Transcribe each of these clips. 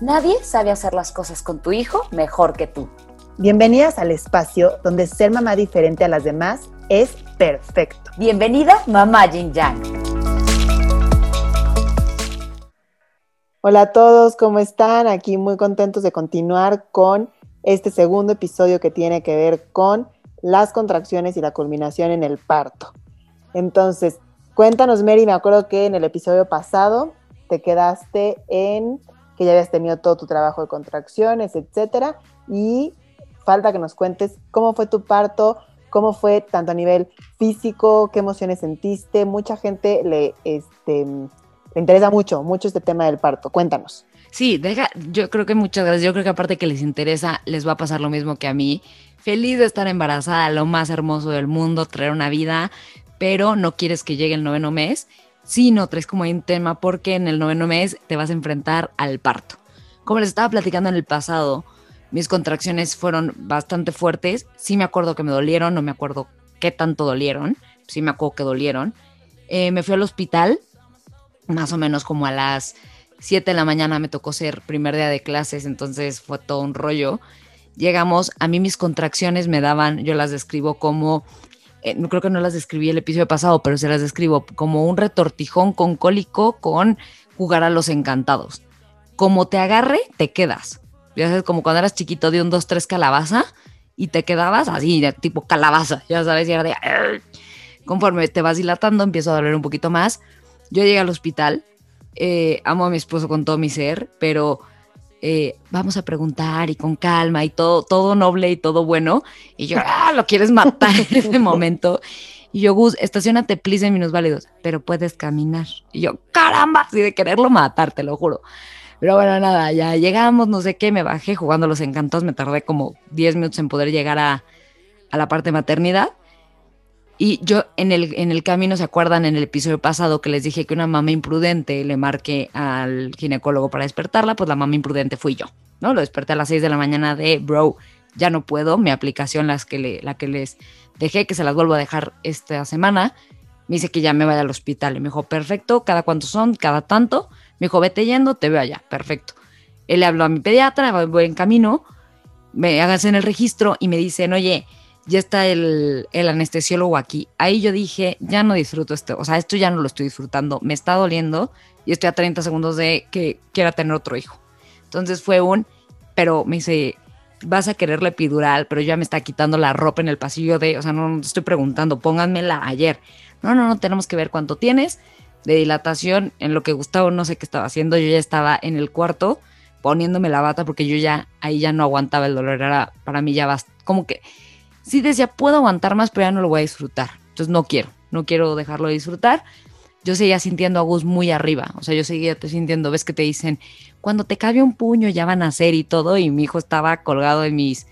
Nadie sabe hacer las cosas con tu hijo mejor que tú. Bienvenidas al espacio donde ser mamá diferente a las demás es perfecto. Bienvenida, mamá Yin Yang. Hola a todos, ¿cómo están? Aquí muy contentos de continuar con este segundo episodio que tiene que ver con las contracciones y la culminación en el parto. Entonces, cuéntanos, Mary, me acuerdo que en el episodio pasado te quedaste en que ya habías tenido todo tu trabajo de contracciones, etcétera, y falta que nos cuentes cómo fue tu parto, cómo fue tanto a nivel físico, qué emociones sentiste. Mucha gente le, este, le interesa mucho, mucho este tema del parto. Cuéntanos. Sí, deja, yo creo que muchas gracias. Yo creo que aparte que les interesa, les va a pasar lo mismo que a mí. Feliz de estar embarazada, lo más hermoso del mundo, traer una vida, pero no quieres que llegue el noveno mes. Sí, no traes como un tema porque en el noveno mes te vas a enfrentar al parto. Como les estaba platicando en el pasado, mis contracciones fueron bastante fuertes. Sí me acuerdo que me dolieron, no me acuerdo qué tanto dolieron. Sí me acuerdo que dolieron. Eh, me fui al hospital, más o menos como a las 7 de la mañana me tocó ser primer día de clases, entonces fue todo un rollo. Llegamos, a mí mis contracciones me daban, yo las describo como, eh, creo que no las describí el episodio pasado, pero se las describo como un retortijón con cólico con jugar a los encantados. Como te agarre, te quedas. Ya sabes, como cuando eras chiquito de un 2, 3 calabaza y te quedabas así, tipo calabaza, ya sabes, y era de... Conforme te vas dilatando, empiezo a doler un poquito más. Yo llegué al hospital, eh, amo a mi esposo con todo mi ser, pero eh, vamos a preguntar y con calma y todo, todo noble y todo bueno. Y yo, ah, lo quieres matar en ese momento. Y yo, Gus, estacionate, please, en minusválidos, pero puedes caminar. Y yo, caramba, así de quererlo matar, te lo juro. Pero bueno, nada, ya llegamos, no sé qué, me bajé jugando a los encantos, me tardé como 10 minutos en poder llegar a, a la parte de maternidad. Y yo en el, en el camino, ¿se acuerdan en el episodio pasado que les dije que una mamá imprudente le marqué al ginecólogo para despertarla? Pues la mamá imprudente fui yo, ¿no? Lo desperté a las 6 de la mañana de, bro, ya no puedo, mi aplicación, las que le, la que les dejé, que se las vuelvo a dejar esta semana, me dice que ya me vaya al hospital. Y me dijo, perfecto, ¿cada cuánto son? Cada tanto. Me dijo, vete yendo, te veo allá, perfecto. Él le habló a mi pediatra, voy- en camino, me hagas en el registro y me dicen, oye, ya está el, el anestesiólogo aquí. Ahí yo dije, ya no disfruto esto, o sea, esto ya no lo estoy disfrutando, me está doliendo y estoy a 30 segundos de que quiera tener otro hijo. Entonces fue un, pero me dice, vas a querer la epidural, pero ya me está quitando la ropa en el pasillo de, o sea, no, te estoy preguntando, pónganmela ayer. No, no, no, tenemos que ver cuánto tienes de dilatación. En lo que Gustavo no sé qué estaba haciendo, yo ya estaba en el cuarto poniéndome la bata porque yo ya ahí ya no aguantaba el dolor, era para mí ya bast- como que sí decía, puedo aguantar más, pero ya no lo voy a disfrutar. Entonces no quiero, no quiero dejarlo de disfrutar. Yo seguía sintiendo a Gus muy arriba, o sea, yo seguía sintiendo, ves que te dicen, cuando te cabe un puño ya van a hacer y todo, y mi hijo estaba colgado en mis,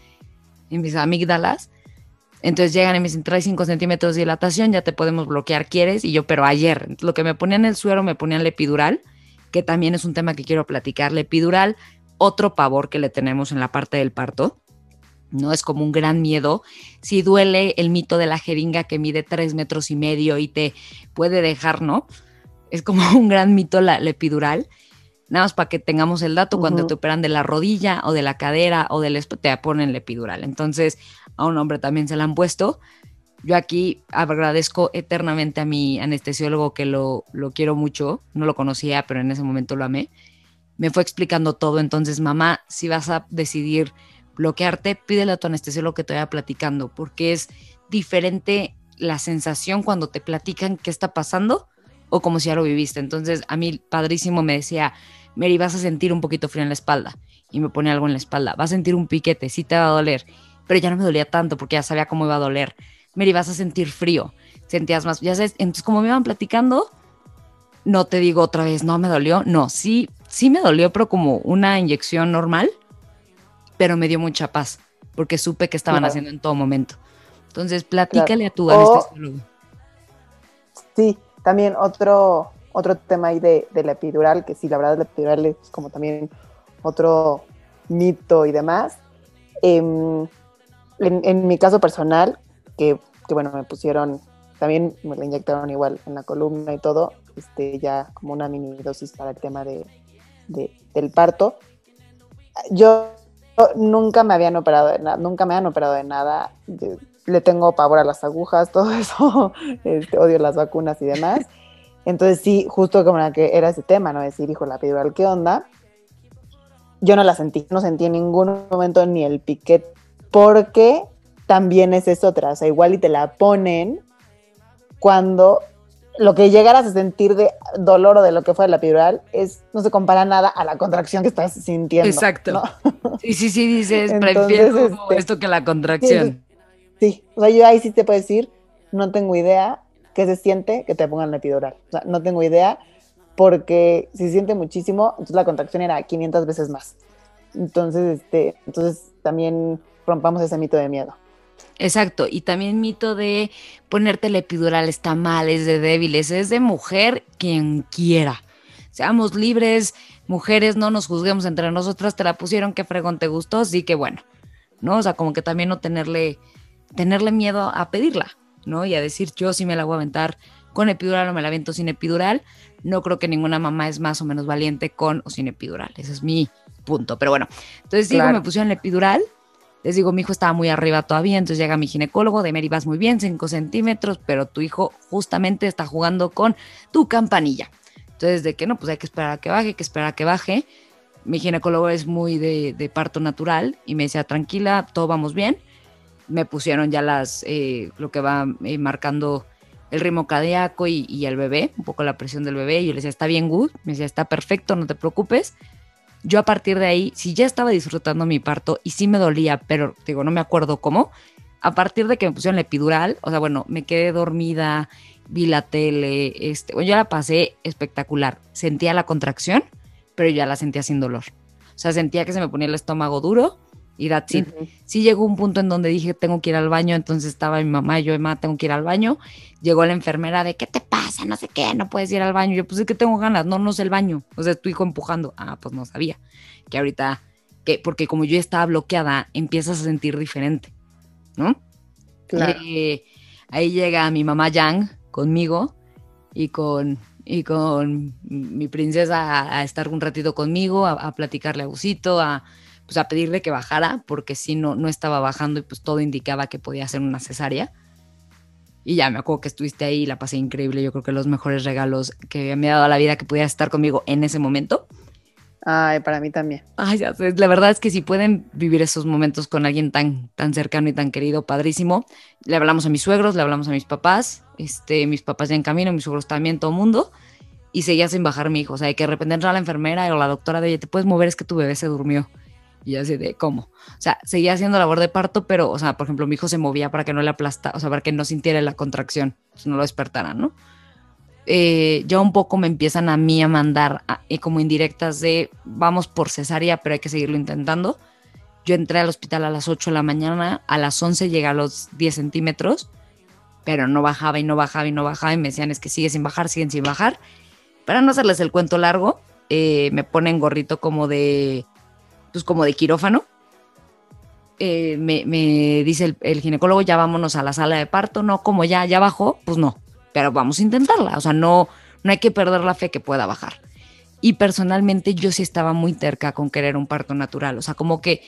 en mis amígdalas. Entonces llegan y me dicen, trae 5 centímetros de dilatación, ya te podemos bloquear, ¿quieres? Y yo, pero ayer, lo que me ponían el suero, me ponían la epidural, que también es un tema que quiero platicar. La epidural, otro pavor que le tenemos en la parte del parto, ¿no? Es como un gran miedo. Si duele el mito de la jeringa que mide tres metros y medio y te puede dejar, ¿no? Es como un gran mito la, la epidural. Nada más para que tengamos el dato, cuando te operan de la rodilla o de la cadera o del te ponen la epidural. Entonces, a un hombre también se la han puesto. Yo aquí agradezco eternamente a mi anestesiólogo que lo, lo quiero mucho. No lo conocía, pero en ese momento lo amé. Me fue explicando todo. Entonces, mamá, si vas a decidir bloquearte, pídele a tu anestesiólogo que te vaya platicando, porque es diferente la sensación cuando te platican qué está pasando o como si ya lo viviste. Entonces, a mí padrísimo me decía, Mary, vas a sentir un poquito frío en la espalda. Y me pone algo en la espalda. Vas a sentir un piquete, sí te va a doler. Pero ya no me dolía tanto porque ya sabía cómo iba a doler. Mary, vas a sentir frío. Sentías más, ya sabes. Entonces, como me iban platicando, no te digo otra vez, no me dolió. No, sí, sí me dolió, pero como una inyección normal. Pero me dio mucha paz, porque supe que estaban Claro. haciendo en todo momento. Entonces, platícale a tu anestesiólogo. Sí, también otro, otro tema ahí de, de la epidural, que sí, la verdad la epidural es como también otro mito y demás. Em, en, en mi caso personal, que, que bueno, me pusieron, también me la inyectaron igual en la columna y todo, este, ya como una mini dosis para el tema de, de- del parto. Yo nunca me habían operado de nada, nunca me han operado de nada. Le tengo pavor a las agujas, todo eso, este, odio las vacunas y demás. Entonces sí, justo como era ese tema, ¿no? Decir, hijo, la epidural, ¿qué onda? Yo no la sentí, no sentí en ningún momento ni el piquete, porque también es eso otra, o sea, igual y te la ponen cuando lo que llegaras a sentir de dolor o de lo que fue la epidural es, no se compara nada a la contracción que estás sintiendo. Exacto. ¿no? Sí, sí, sí, dices, Entonces, prefiero este, esto que la contracción. Sí, o sea, yo ahí sí te puedo decir, no tengo idea qué se siente que te pongan la epidural. O sea, no tengo idea porque si se siente muchísimo, entonces la contracción era 500 veces más. Entonces, este, entonces también rompamos ese mito de miedo. Exacto, y también mito de ponerte la epidural está mal, es de débiles, es de mujer quien quiera. Seamos libres, mujeres, no nos juzguemos entre nosotras, te la pusieron, qué fregón te gustó, sí que bueno, ¿no? O sea, como que también no tenerle, tenerle miedo a pedirla, ¿no? Y a decir, yo sí me la voy a aventar con epidural o me la avento sin epidural. No creo que ninguna mamá es más o menos valiente con o sin epidural, ese es mi punto. Pero bueno, entonces digo, Claro. me pusieron la epidural, les digo, mi hijo estaba muy arriba todavía, entonces llega mi ginecólogo, de Mary vas muy bien, 5 centímetros, pero tu hijo justamente está jugando con tu campanilla. Entonces, de que no, pues hay que esperar a que baje, hay que esperar a que baje. Mi ginecólogo es muy de, parto natural y me decía, tranquila, todo vamos bien. Me pusieron ya las, eh, lo que va eh, marcando el ritmo cardíaco y, y el bebé, un poco la presión del bebé. Y yo le decía, está bien, good. Me decía, está perfecto, no te preocupes yo a partir de ahí, si ya estaba disfrutando mi parto y sí me dolía, pero digo, no me acuerdo cómo, a partir de que me pusieron la epidural, o sea, bueno, me quedé dormida, vi la tele, este, bueno, yo la pasé espectacular. Sentía la contracción, pero ya la sentía sin dolor. O sea, sentía que se me ponía el estómago duro y that's it. Ujú. Sí llegó un punto en donde dije, tengo que ir al baño, entonces estaba mi mamá y yo, mamá, tengo que ir al baño. Llegó la enfermera de, ¿qué te pasa? No sé qué, no puedes ir al baño. Yo, pues es que tengo ganas, no, no sé el baño. O sea, tu hijo empujando. Ah, pues no sabía. Que ahorita, que, porque como yo estaba bloqueada, empiezas a sentir diferente, ¿no? Claro. Eh, ahí llega mi mamá Yang conmigo y con, y con mi princesa a, a estar un ratito conmigo, a, a platicarle a Busito, a, pues a pedirle que bajara, porque si no, no estaba bajando y pues todo indicaba que podía ser una cesárea. Y ya me acuerdo que estuviste ahí y la pasé increíble. Yo creo que los mejores regalos que me ha dado la vida que pudieras estar conmigo en ese momento. Ay, para mí también. Ay, ya sé, la verdad es que si pueden vivir esos momentos con alguien tan, tan cercano y tan querido, padrísimo. Le hablamos a mis suegros, le hablamos a mis papás, este, mis papás ya en camino, mis suegros también, todo mundo. Y seguía sin bajar mi hijo. O sea, que de repente entra la enfermera o la doctora de, oye, ¿te puedes mover? Es que tu bebé se durmió. Y así de, ¿cómo? O sea, seguía haciendo labor de parto, pero, o sea, por ejemplo, mi hijo se movía para que no le aplastara, o sea, para que no sintiera la contracción, pues no lo despertara, ¿no? eh, ya un poco me empiezan a mí a mandar a- eh, como indirectas de vamos por cesárea, pero hay que seguirlo intentando. Yo entré al hospital a las 8 de la mañana, a las 11 llegué a los 10 centímetros, pero no bajaba y no bajaba y no bajaba y me decían es que sigue sin bajar, siguen sin bajar. Para no hacerles el cuento largo, eh, me ponen gorrito como de, pues como de quirófano. Eh, me, dice el, el ginecólogo, ya vámonos a la sala de parto, no, como ya, ya bajó, pues no, pero vamos a intentarla, o sea, no, no hay que perder la fe que pueda bajar. Y personalmente yo sí estaba muy terca con querer un parto natural, o sea, como que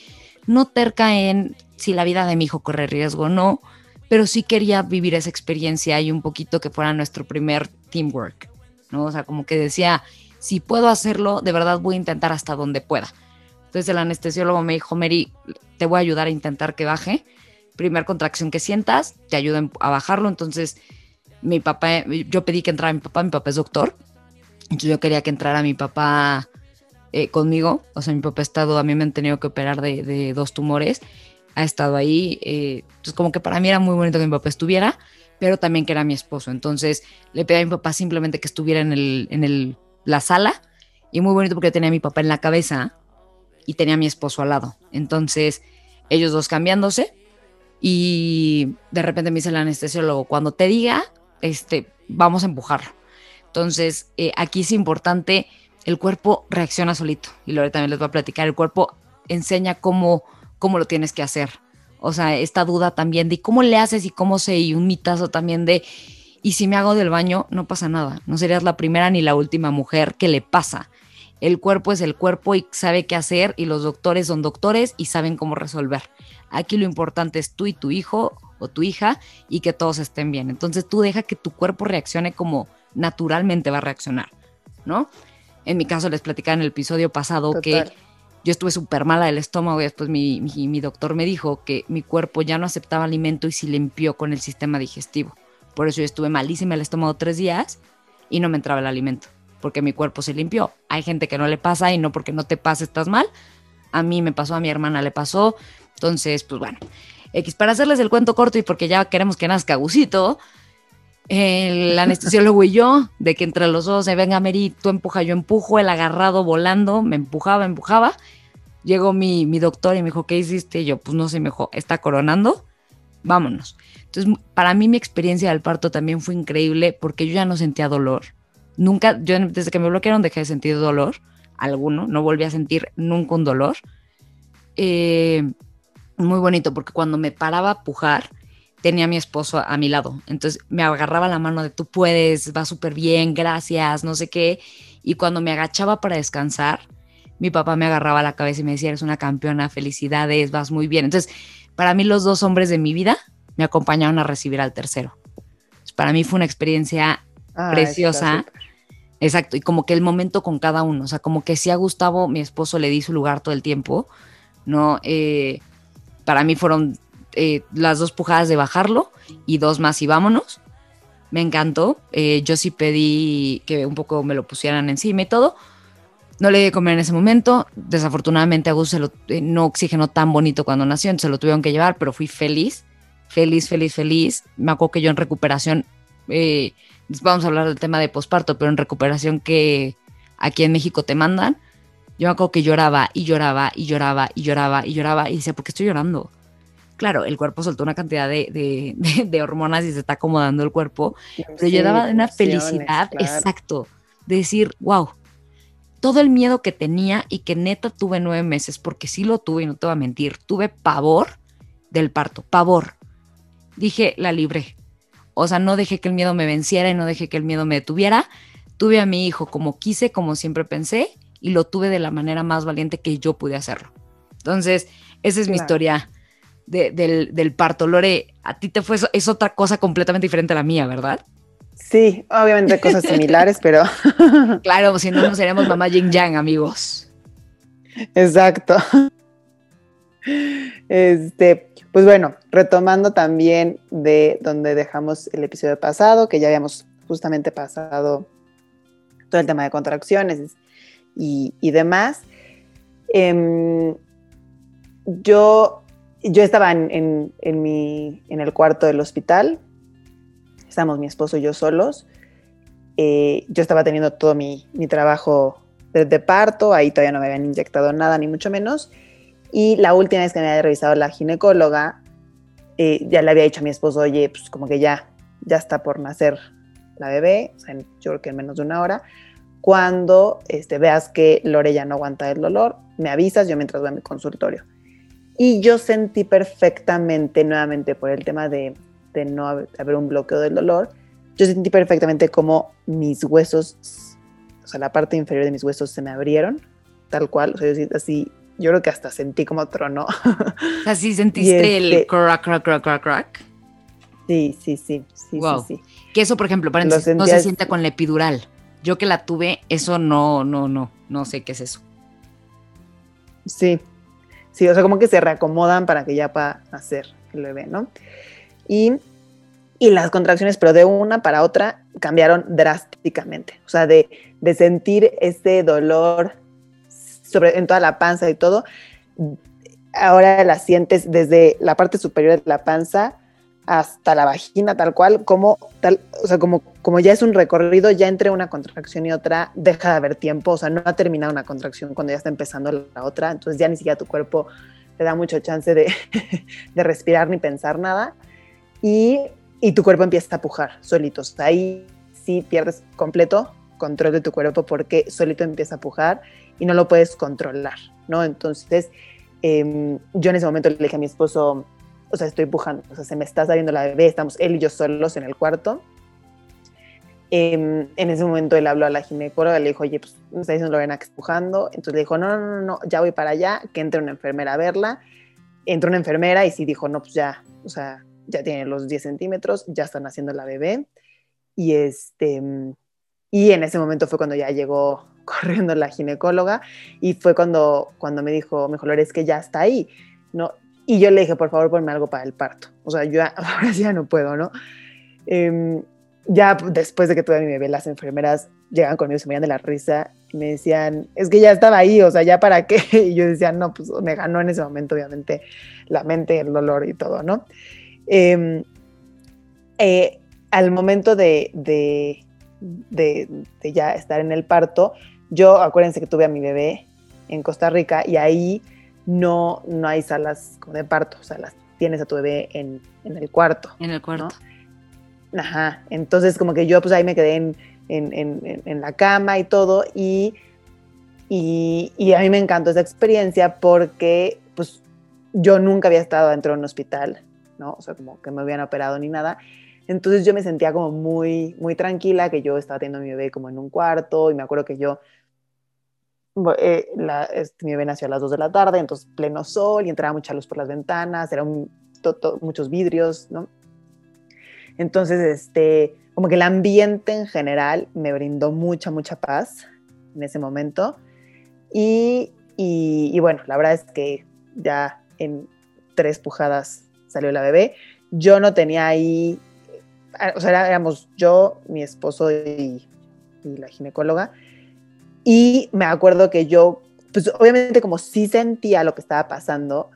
no terca en si la vida de mi hijo corre riesgo o no, pero sí quería vivir esa experiencia y un poquito que fuera nuestro primer teamwork, ¿no? O sea, como que decía, si puedo hacerlo, de verdad voy a intentar hasta donde pueda. Entonces el anestesiólogo me dijo, Mary, te voy a ayudar a intentar que baje. Primer contracción que sientas, te ayuda a bajarlo. Entonces mi papá, yo pedí que entrara mi papá, mi papá es doctor. Entonces yo quería que entrara mi papá eh, conmigo. O sea, mi papá ha estado, a mí me han tenido que operar de, de dos tumores. Ha estado ahí. Eh, entonces como que para mí era muy bonito que mi papá estuviera, pero también que era mi esposo. Entonces le pedí a mi papá simplemente que estuviera en, el, en el, la sala. Y muy bonito porque tenía a mi papá en la cabeza y tenía a mi esposo al lado. Entonces, ellos dos cambiándose y de repente me dice el anestesiólogo, cuando te diga, este, vamos a empujarlo. Entonces, eh, aquí es importante, el cuerpo reacciona solito. Y luego también les voy a platicar, el cuerpo enseña cómo, cómo lo tienes que hacer. O sea, esta duda también de cómo le haces y cómo se, y un mitazo también de, y si me hago del baño, no pasa nada. No serías la primera ni la última mujer que le pasa. El cuerpo es el cuerpo y sabe qué hacer y los doctores son doctores y saben cómo resolver. Aquí lo importante es tú y tu hijo o tu hija y que todos estén bien. Entonces tú deja que tu cuerpo reaccione como naturalmente va a reaccionar, ¿no? En mi caso les platicaba en el episodio pasado que yo estuve súper mala del estómago y después mi, mi, doctor me dijo que mi cuerpo ya no aceptaba alimento y se limpió con el sistema digestivo. Por eso yo estuve malísima el estómago tres días y no me entraba el alimento, porque mi cuerpo se limpió. Hay gente que no le pasa y no porque no te pase estás mal. A mí me pasó, a mi hermana le pasó. Entonces, pues bueno, X, para hacerles el cuento corto y porque ya queremos que nazca Gusito, el anestesiólogo y yo, de que entre los dos se venga Mary, tú empuja, yo empujo, el agarrado volando, me empujaba, empujaba. Llegó mi, mi doctor y me dijo, ¿qué hiciste? Y yo, pues no sé, me dijo, está coronando, vámonos. Entonces, para mí mi experiencia del parto también fue increíble porque yo ya no sentía dolor. Nunca, yo desde que me bloquearon dejé de sentir dolor alguno, no volví a sentir nunca un dolor. Eh, muy bonito porque cuando me paraba a pujar, tenía a mi esposo a, mi lado. Entonces me agarraba la mano de tú puedes, va súper bien, gracias, no sé qué. Y cuando me agachaba para descansar, mi papá me agarraba la cabeza y me decía, eres una campeona, felicidades, vas muy bien. Entonces, para mí los dos hombres de mi vida me acompañaron a recibir al tercero. para mí fue una experiencia preciosa. Exacto, y como que el momento con cada uno, o sea, como que si a Gustavo, mi esposo, le di su lugar todo el tiempo, ¿no? Eh, para mí fueron eh, las dos pujadas de bajarlo y dos más y vámonos. Me encantó. Eh, yo sí pedí que un poco me lo pusieran encima y todo. No le di de comer en ese momento. Desafortunadamente a Gus se no oxigenó tan bonito cuando nació, entonces se lo tuvieron que llevar, pero fui feliz, feliz, feliz, feliz. Me acuerdo que yo en recuperación, vamos a hablar del tema de posparto, pero en recuperación que aquí en México te mandan, yo me acuerdo que lloraba y lloraba y lloraba y lloraba y lloraba y decía, ¿por qué estoy llorando? Claro, el cuerpo soltó una cantidad de, hormonas y se está acomodando el cuerpo, pero yo daba una felicidad, exacto, de decir, wow, todo el miedo que tenía y que neta tuve nueve meses, porque sí lo tuve y no te voy a mentir, tuve pavor del parto, pavor. Dije, la libré. O sea, no dejé que el miedo me venciera y no dejé que el miedo me detuviera. Tuve a mi hijo como quise, como siempre pensé, y lo tuve de la manera más valiente que yo pude hacerlo. Entonces, esa es mi historia del, parto. Lore, a ti te fue, es otra cosa completamente diferente a la mía, ¿verdad? Sí, obviamente cosas similares, pero... claro, si no, no seríamos mamá Yin Yang, amigos. Exacto. Este, pues bueno, retomando también de donde dejamos el episodio pasado, que ya habíamos justamente pasado todo el tema de contracciones y, demás. Em, yo yo estaba en, mi, en el cuarto del hospital, estábamos mi esposo y yo solos. Eh, yo estaba teniendo todo mi, trabajo de, parto, ahí todavía no me habían inyectado nada, ni mucho menos. Y la última vez que me había revisado la ginecóloga, eh, ya le había dicho a mi esposo, oye, pues como que ya, ya está por nacer la bebé, o yo creo que en menos de una hora. Cuando este, veas que Lore ya no aguanta el dolor, me avisas, yo mientras voy a mi consultorio. Y yo sentí perfectamente, nuevamente por el tema de, no haber un bloqueo del dolor, yo sentí perfectamente como mis huesos, o sea, la parte inferior de mis huesos se me abrieron, tal cual, o sea, yo así, yo creo que hasta sentí como trono. Así sentiste el este crack, crack, crack, crack, crack. Sí, sí, sí, sí, sí, sí. Que eso, por ejemplo, para no se siente con la epidural. Yo que la tuve, eso no, no, no, no sé qué es eso. Sí, Sí, o sea, como que se reacomodan para que ya pueda hacer el bebé, ¿no? Y, las contracciones, pero de una para otra, cambiaron drásticamente. O sea, de, sentir ese dolor sobre, en toda la panza y todo, ahora la sientes desde la parte superior de la panza hasta la vagina tal cual, como tal, o sea, como, como ya es un recorrido, ya entre una contracción y otra deja de haber tiempo, o sea, no ha terminado una contracción cuando ya está empezando la otra, entonces ya ni siquiera tu cuerpo te da mucho chance de, de respirar ni pensar nada y, y, tu cuerpo empieza a pujar solito, o ahí sí pierdes completo control de tu cuerpo porque solito empieza a pujar y no lo puedes controlar, ¿no? Entonces, eh, yo en ese momento le dije a mi esposo, o sea, estoy pujando, o sea, se me está saliendo la bebé, estamos él y yo solos en el cuarto. Eh, en ese momento él habló a la ginecóloga, le dijo, oye, pues me está diciendo Lorena que está pujando. Entonces le dijo, no, no, no, no, ya voy para allá, que entre una enfermera a verla. Entró una enfermera y sí dijo, no, pues ya, o sea, ya tiene los 10 centímetros, ya están haciendo la bebé. Y este, y en ese momento fue cuando ya llegó corriendo la ginecóloga y fue cuando, cuando me dijo, mejor es que ya está ahí, ¿no? Y yo le dije, por favor, ponme algo para el parto. O sea, yo ahora sí ya no puedo, ¿no? Eh, ya después de que tuve a mi bebé, las enfermeras llegan conmigo, se me iban de la risa y me decían, es que ya estaba ahí, o sea, ¿ya para qué? Y yo decía, no, pues me ganó en ese momento, obviamente, la mente, el dolor y todo, ¿no? Eh, eh, al momento de, de, de, ya estar en el parto, yo, acuérdense que tuve a mi bebé en Costa Rica y ahí no, no hay salas como de parto, o sea, las tienes a tu bebé en, en el cuarto. En el cuarto. ¿no? Ajá, entonces como que yo pues ahí me quedé en, en, en, en la cama y todo y, y, y, a mí me encantó esa experiencia porque pues yo nunca había estado dentro de un hospital, ¿no? O sea, como que me habían operado ni nada. Entonces yo me sentía como muy, muy tranquila, que yo estaba teniendo a mi bebé como en un cuarto y me acuerdo que yo eh, la, este, mi bebé nació a las 2 de la tarde, entonces pleno sol y entraba mucha luz por las ventanas, eran muchos vidrios, ¿no? Entonces, este, como que el ambiente en general me brindó mucha, mucha paz en ese momento. Y, y, bueno, la verdad es que ya en tres pujadas salió la bebé. Yo no tenía ahí, o sea, éramos yo, mi esposo y la ginecóloga y me acuerdo que yo, pues obviamente como sí sentía lo que estaba pasando,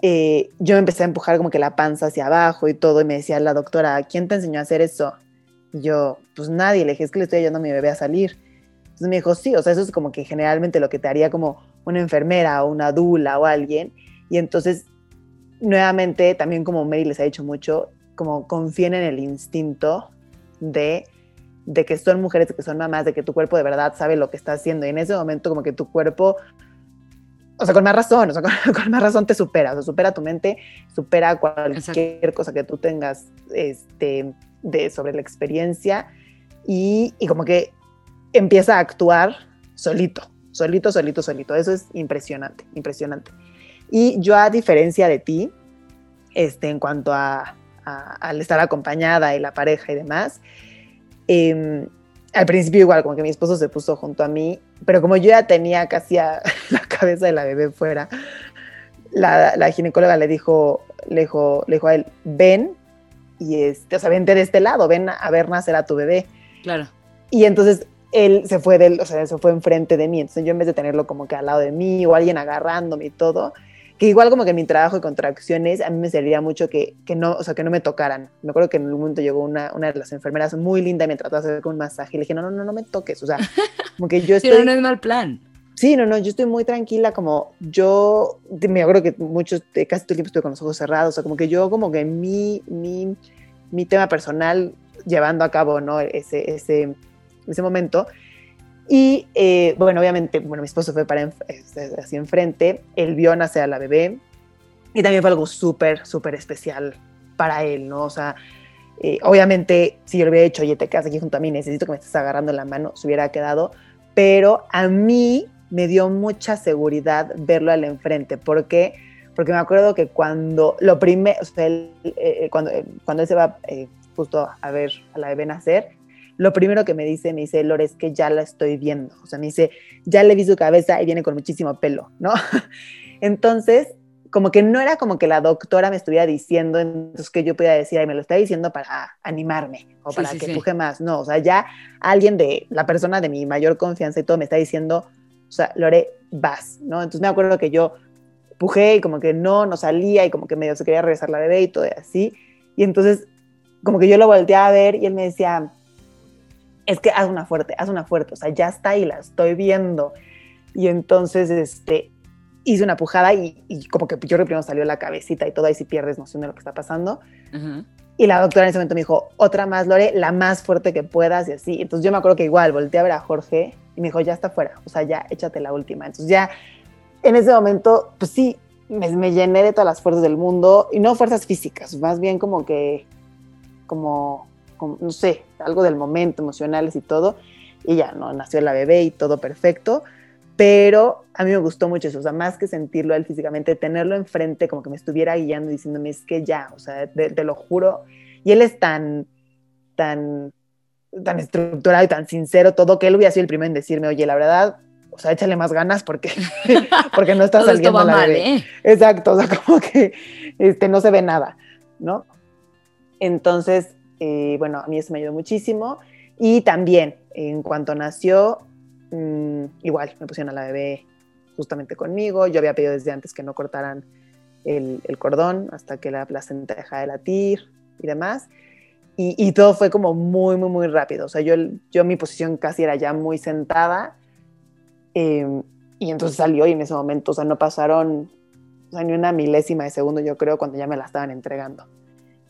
eh, yo me empecé a empujar como que la panza hacia abajo y todo, y me decía la doctora, ¿quién te enseñó a hacer eso? Y yo, pues nadie, le dije, es que le estoy ayudando a mi bebé a salir. Entonces me dijo, sí, o sea, eso es como que generalmente lo que te haría como una enfermera o una dula o alguien. Y entonces, nuevamente, también como Mary les ha dicho mucho, como confíen en el instinto de de que son mujeres, de que son mamás, de que tu cuerpo de verdad sabe lo que está haciendo. Y en ese momento como que tu cuerpo, o sea, con más razón, o sea, con, con más razón te supera, o sea, supera tu mente, supera cualquier Exacto. cosa que tú tengas este, de, sobre la experiencia y, y como que empieza a actuar solito, solito, solito, solito. Eso es impresionante, impresionante. Y yo a diferencia de ti, este, en cuanto a, a, al estar acompañada y la pareja y demás, eh, al principio igual, como que mi esposo se puso junto a mí, pero como yo ya tenía casi a la cabeza de la bebé fuera, la, la ginecóloga le dijo, le dijo, le dijo a él, ven y este, o sea, vente de este lado, ven a ver nacer a tu bebé. Claro. Y entonces él se fue del, o sea, se fue enfrente de mí, entonces yo en vez de tenerlo como que al lado de mí o alguien agarrándome y todo, que igual como que mi trabajo de contracciones a mí me servía mucho que, que, no, o sea, que no me tocaran. Me acuerdo que en un momento llegó una, una de las enfermeras muy linda y me trató de hacer un masaje y le dije, no, no, no, no me toques, o sea, como que yo estoy... Pero no es mal plan. Sí, no, no, yo estoy muy tranquila, como yo, me acuerdo que muchos, casi todo el tiempo estuve con los ojos cerrados, o sea, como que yo como que mi, mi, mi tema personal llevando a cabo, ¿no? Ese, ese, ese momento. Y eh, bueno, obviamente, bueno, mi esposo fue para así enfrente, él vio nacer a la bebé y también fue algo súper, súper especial para él, ¿no? O sea, eh, obviamente, si yo hubiera dicho, oye, te quedas aquí junto a mí, necesito que me estés agarrando la mano, se hubiera quedado, pero a mí me dio mucha seguridad verlo al enfrente, porque porque me acuerdo que cuando lo primero, o sea, él, eh, cuando, cuando él se va justo a ver a la bebé nacer, lo primero que me dice, me dice, Lore, es que ya la estoy viendo. O sea, me dice, ya le vi su cabeza y viene con muchísimo pelo, ¿no? Entonces, como que no era como que la doctora me estuviera diciendo, entonces que yo podía decir, y me lo está diciendo para animarme o para sí, sí, que empuje sí. más. No, o sea, ya alguien de, la persona de mi mayor confianza y todo me está diciendo, o sea, Lore, vas, ¿no? Entonces me acuerdo que yo pujé y como que no, no salía y como que medio se quería regresar la bebé y todo así. Y entonces, como que yo lo volteaba a ver y él me decía, es que haz una fuerte, haz una fuerte, o sea, ya está y la estoy viendo. Y entonces, este, hice una pujada y, como que yo primero salió la cabecita y todo, ahí si pierdes noción de lo que está pasando. Y la doctora en ese momento me dijo, otra más, Lore, la más fuerte que puedas y así. Entonces yo me acuerdo que igual volteé a ver a Jorge y me dijo, ya está fuera, o sea, ya échate la última. Entonces ya en ese momento, pues sí, me, me llené de todas las fuerzas del mundo y no fuerzas físicas, más bien como que, como no sé, algo del momento, emocionales y todo. Y ya, ¿no? Nació la bebé y todo perfecto pero a mí me gustó mucho eso, o sea, más que sentirlo él físicamente, tenerlo enfrente, como que me estuviera guiando diciéndome, es que ya, o sea, te, lo juro, y él es tan, tan, tan estructurado y tan sincero todo, que él hubiera sido el primero en decirme, oye, la verdad, o sea, échale más ganas porque, porque no está saliendo la bebé. ¿eh? Exacto, o sea, como que este, no se ve nada, ¿no? Entonces, eh, bueno, a mí eso me ayudó muchísimo. Y también, en cuanto nació, Mm, igual me pusieron a la bebé justamente conmigo. Yo había pedido desde antes que no cortaran el, cordón hasta que la placenta deja de latir y demás. Y, todo fue como muy, muy, muy rápido. O sea, yo, yo mi posición casi era ya muy sentada. Em, y entonces salió y en ese momento, o sea, no pasaron ni una milésima de segundo, yo creo, cuando ya me la estaban entregando.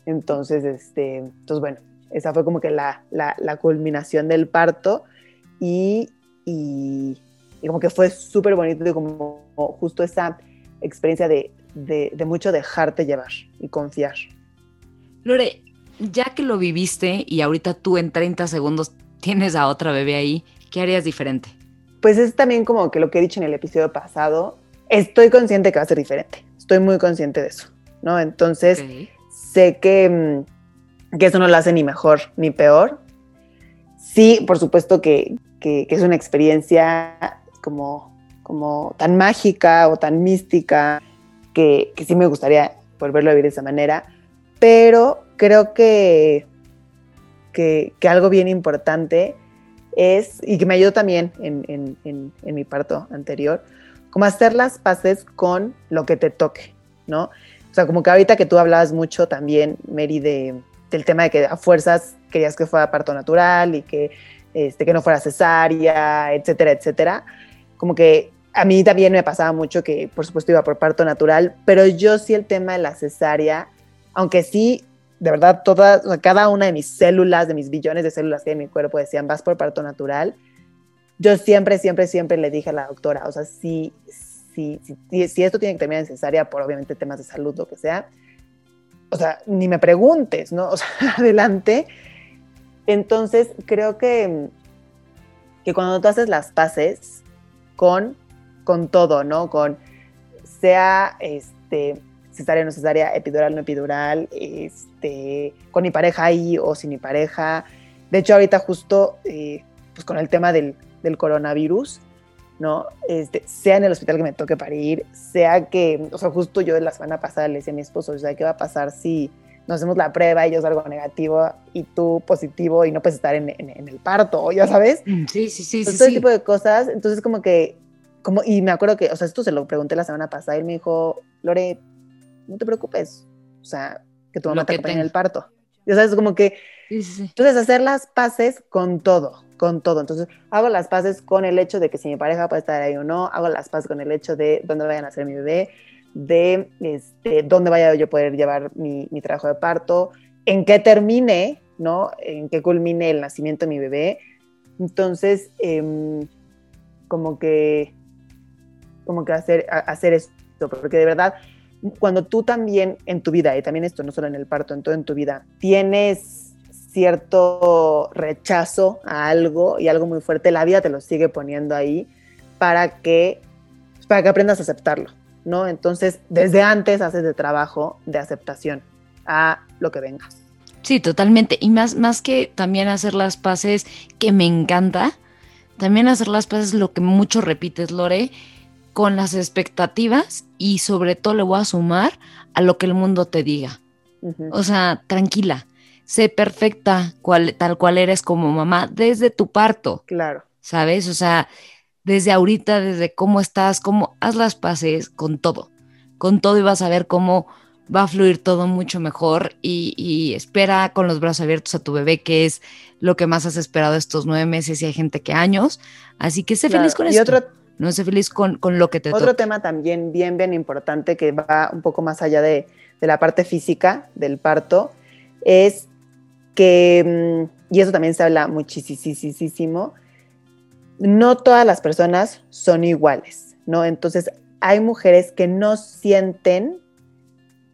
Entonces, este, entonces bueno, esa fue como que la, la, la culminación del parto. Y y, como que fue súper bonito y como justo esa experiencia de, de, mucho dejarte llevar y confiar. Lore, ya que lo viviste y ahorita tú en 30 segundos tienes a otra bebé ahí, ¿qué harías diferente? Pues es también como que lo que he dicho en el episodio pasado, estoy consciente que va a ser diferente, estoy muy consciente de eso, ¿no? Entonces, sé que, mm, que eso no lo hace ni mejor ni peor. Sí, por supuesto que, que, es una experiencia como, como tan mágica o tan mística que, que sí me gustaría volverlo a vivir de esa manera, pero creo que, que, que algo bien importante es, y que me ayudó también en, en, en, mi parto anterior, como hacer las paces con lo que te toque, ¿no? O sea, como que ahorita que tú hablabas mucho también, Mary, de, del tema de que a fuerzas querías que fuera parto natural y que este, que no fuera cesárea, etcétera, etcétera. Como que a mí también me pasaba mucho que, por supuesto, iba por parto natural, pero yo sí el tema de la cesárea, aunque sí, de verdad, todas, cada una de mis células, de mis billones de células que hay en mi cuerpo decían, vas por parto natural, yo siempre, siempre, siempre le dije a la doctora, o sea, si, si, si, esto tiene que terminar en cesárea por obviamente temas de salud, lo que sea, o sea, ni me preguntes, ¿no? O sea, adelante. Entonces, creo que, que cuando tú haces las paces con, con todo, ¿no? Con sea este, cesárea no cesárea, epidural no epidural, este, con mi pareja ahí o sin mi pareja. De hecho, ahorita justo eh, pues con el tema del, del coronavirus, ¿no? Este, sea en el hospital que me toque parir, sea que, o sea, justo yo la semana pasada le decía a mi esposo, o sea, ¿qué va a pasar si nos hacemos la prueba y yo salgo negativo y tú positivo y no puedes estar en, el parto, ya sabes. Mm, sí, sí, sí. todo ese tipo de cosas. Entonces, como que, como, y me acuerdo que, o sea, esto se lo pregunté la semana pasada y él me dijo, Lore, no te preocupes, o sea, que tu mamá te acompañe en el parto. Ya sabes, como que, entonces hacer las paces con todo, con todo. Entonces, hago las paces con el hecho de que si mi pareja puede estar ahí o no, hago las paces con el hecho de dónde vayan a ser mi bebé, de este, dónde vaya yo a poder llevar mi, trabajo de parto, en qué termine, ¿no? En qué culmine el nacimiento de mi bebé. Entonces, em, como que, como que hacer, hacer esto, porque de verdad, cuando tú también en tu vida, y también esto no solo en el parto, en todo en tu vida, tienes cierto rechazo a algo y algo muy fuerte, la vida te lo sigue poniendo ahí para que, para que aprendas a aceptarlo. ¿no? Entonces, desde antes haces de trabajo de aceptación a lo que venga. Sí, totalmente. Y más, más que también hacer las paces, que me encanta, también hacer las paces, lo que mucho repites, Lore, con las expectativas y sobre todo le voy a sumar a lo que el mundo te diga. O sea, tranquila, sé perfecta cual, tal cual eres como mamá desde tu parto. Claro. ¿Sabes? O sea, desde ahorita, desde cómo estás, cómo haz las paces con todo, con todo y vas a ver cómo va a fluir todo mucho mejor y, espera con los brazos abiertos a tu bebé, que es lo que más has esperado estos nueve meses y hay gente que años. Así que sé feliz con eso. no sé feliz con, lo que te Otro tema también bien, bien importante que va un poco más allá de, de la parte física del parto es que, mm, y eso también se habla muchísimo, no todas las personas son iguales, ¿no? Entonces hay mujeres que no sienten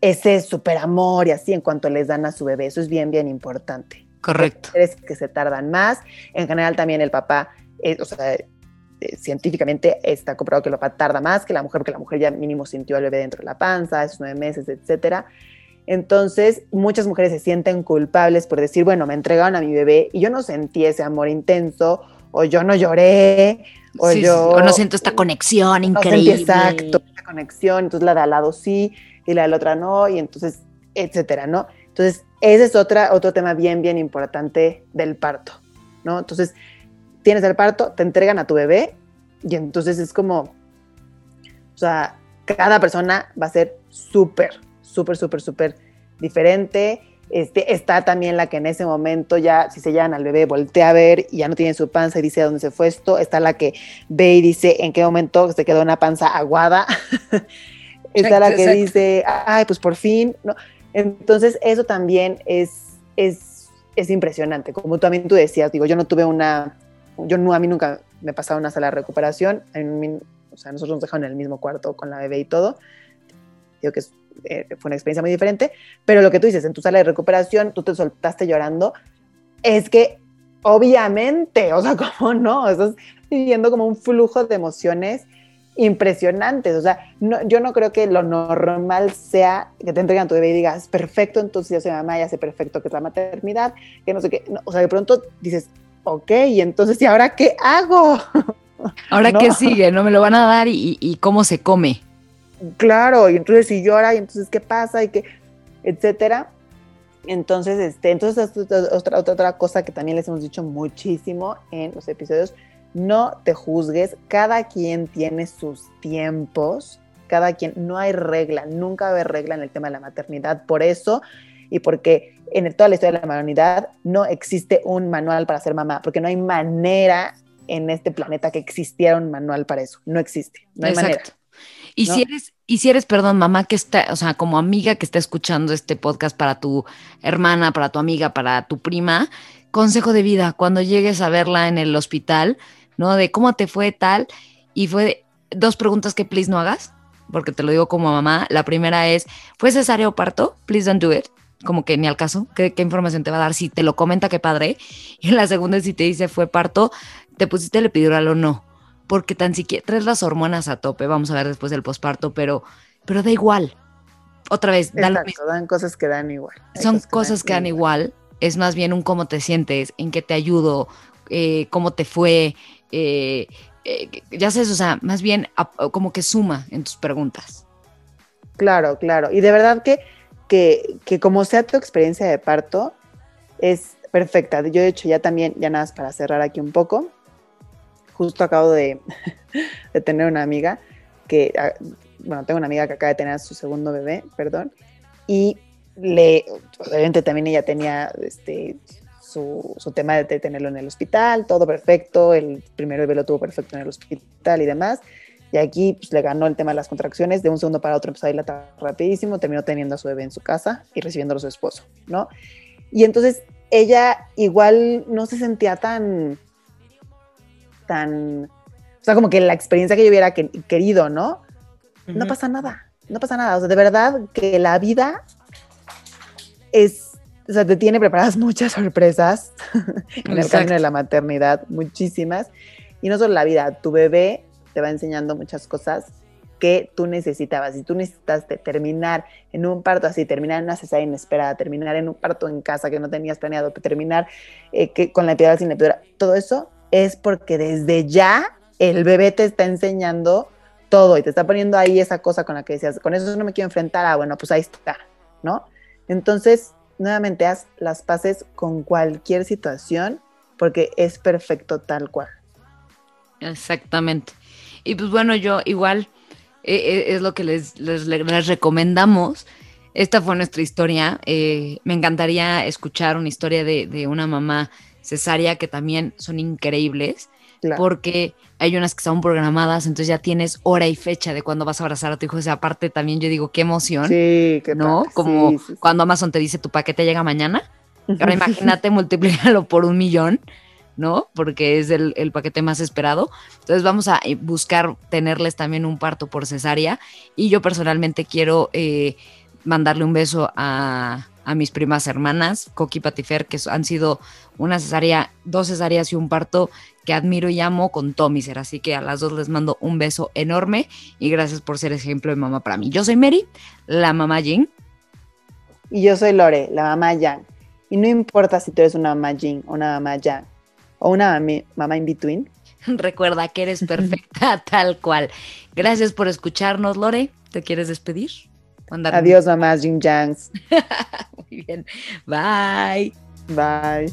ese super amor y así en cuanto les dan a su bebé. Eso es bien, bien importante. Correcto. Hay mujeres que se tardan más. En general también el papá, eh, o sea, eh, científicamente está comprobado que el papá tarda más que la mujer, porque la mujer ya mínimo sintió al bebé dentro de la panza, esos nueve meses, etcétera. Entonces, muchas mujeres se sienten culpables por decir, bueno, me entregaron a mi bebé y yo no sentí ese amor intenso, o yo no lloré, o yo... O no siento esta conexión increíble. exacto, esta conexión, entonces la de al lado sí, y la de la otra no, y entonces, etcétera, ¿no? Entonces, ese es otra, otro tema bien, bien importante del parto, ¿no? Entonces, tienes el parto, te entregan a tu bebé, y entonces es como, o sea, cada persona va a ser súper, súper, súper, súper diferente. Este, está también la que en ese momento ya, si se llevan al bebé, voltea a ver y ya no tiene su panza y dice a dónde se fue esto. Está la que ve y dice en qué momento se quedó una panza aguada. está la que dice, ay, pues por fin. ¿no? Entonces, eso también es, es, es impresionante. Como también tú decías, digo, yo no tuve una, yo no, a mí nunca me pasaba una sala de recuperación. o sea, nosotros nos dejaron en el mismo cuarto con la bebé y todo. Digo que es eh, fue una experiencia muy diferente, pero lo que tú dices, en tu sala de recuperación, tú te soltaste llorando, es que obviamente, o sea, ¿cómo no? Estás viviendo como un flujo de emociones impresionantes, o sea, no, yo no creo que lo normal sea que te entreguen a tu bebé y digas, perfecto, entonces yo soy mamá, ya sé perfecto que es la maternidad, que no sé qué, o sea, de pronto dices, ok, y entonces, ¿y ahora qué hago? ¿Ahora qué sigue? ¿No me lo van a dar y, y cómo se come? Claro, y entonces si llora, y entonces qué pasa, y qué, etcétera. Entonces, este, entonces otra, otra, otra cosa que también les hemos dicho muchísimo en los episodios, no te juzgues, cada quien tiene sus tiempos, cada quien, no hay regla, nunca va a haber regla en el tema de la maternidad, por eso y porque en toda la historia de la humanidad no existe un manual para ser mamá, porque no hay manera en este planeta que existiera un manual para eso, no existe, no hay manera. Y si eres, y si eres, perdón, mamá que está, o sea, como amiga que está escuchando este podcast para tu hermana, para tu amiga, para tu prima, consejo de vida, cuando llegues a verla en el hospital, ¿no? De cómo te fue tal, y fue dos preguntas que please no hagas, porque te lo digo como mamá. La primera es, ¿fue cesárea o parto? Please don't do it. Como que ni al caso, ¿Qué, ¿qué, información te va a dar? Si te lo comenta, qué padre. Y la segunda es si te dice fue parto, ¿te pusiste el epidural o no? Porque tan siquiera traes las hormonas a tope, vamos a ver después del posparto, pero, pero da igual. Otra vez, da dan cosas que dan igual. Son cosas que, dan, igual. es más bien un cómo te sientes, en qué te ayudo, eh, cómo te fue, eh, eh, ya sabes, o sea, más bien como que suma en tus preguntas. Claro, claro. Y de verdad que, que, que como sea tu experiencia de parto, es perfecta. Yo de hecho ya también, ya nada más para cerrar aquí un poco, justo acabo de, tener una amiga que, ah, bueno, tengo una amiga que acaba de tener a su segundo bebé, perdón, y le, obviamente también ella tenía este, su, tema de tenerlo en el hospital, todo perfecto, el primer bebé lo tuvo perfecto en el hospital y demás, y aquí pues, le ganó el tema de las contracciones, de un segundo para otro empezó a dilatar rapidísimo, terminó teniendo a su bebé en su casa y recibiéndolo a su esposo, ¿no? Y entonces ella igual no se sentía tan tan, o sea, como que la experiencia que yo hubiera querido, ¿no? No pasa nada, no pasa nada. O sea, de verdad que la vida es, o sea, te tiene preparadas muchas sorpresas en el camino de la maternidad, muchísimas. Y no solo la vida, tu bebé te va enseñando muchas cosas que tú necesitabas. Si tú necesitaste terminar en un parto así, terminar en una cesárea inesperada, terminar en un parto en casa que no tenías planeado, terminar eh, que, con la epidural sin epidural, todo eso es porque desde ya el bebé te está enseñando todo y te está poniendo ahí esa cosa con la que decías, con eso no me quiero enfrentar, ah, bueno, pues ahí está, ¿no? Entonces, nuevamente haz las paces con cualquier situación porque es perfecto tal cual. Exactamente. Y pues bueno, yo igual eh, eh, es lo que les, les, recomendamos. esta fue nuestra historia. Eh, me encantaría escuchar una historia de, de, una mamá cesárea que también son increíbles. Claro. Porque hay unas que están programadas, entonces ya tienes hora y fecha de cuándo vas a abrazar a tu hijo. O sea, aparte también yo digo, qué emoción. Sí, qué ¿No? padre. Como Sí, sí, sí. cuando Amazon te dice tu paquete llega mañana. Ahora imagínate, multiplícalo por un millón, ¿no? Porque es el, el, paquete más esperado. Entonces vamos a eh, buscar tenerles también un parto por cesárea. Y yo personalmente quiero eh, mandarle un beso a, a, mis primas hermanas, Coqui y Patifer, que han sido una cesárea, dos cesáreas y un parto que admiro y amo con Tomiser. Así que a las dos les mando un beso enorme y gracias por ser ejemplo de mamá para mí. Yo soy Mary, la mamá Jean. Y yo soy Lore, la mamá Yang. Y no importa si tú eres una mamá Jean o una mamá Yang o una mami, mamá in between. Recuerda que eres perfecta tal cual. Gracias por escucharnos, Lore. ¿Te quieres despedir? Mandar Adiós, mamás Jean Yangs. Muy bien. Bye. Bye.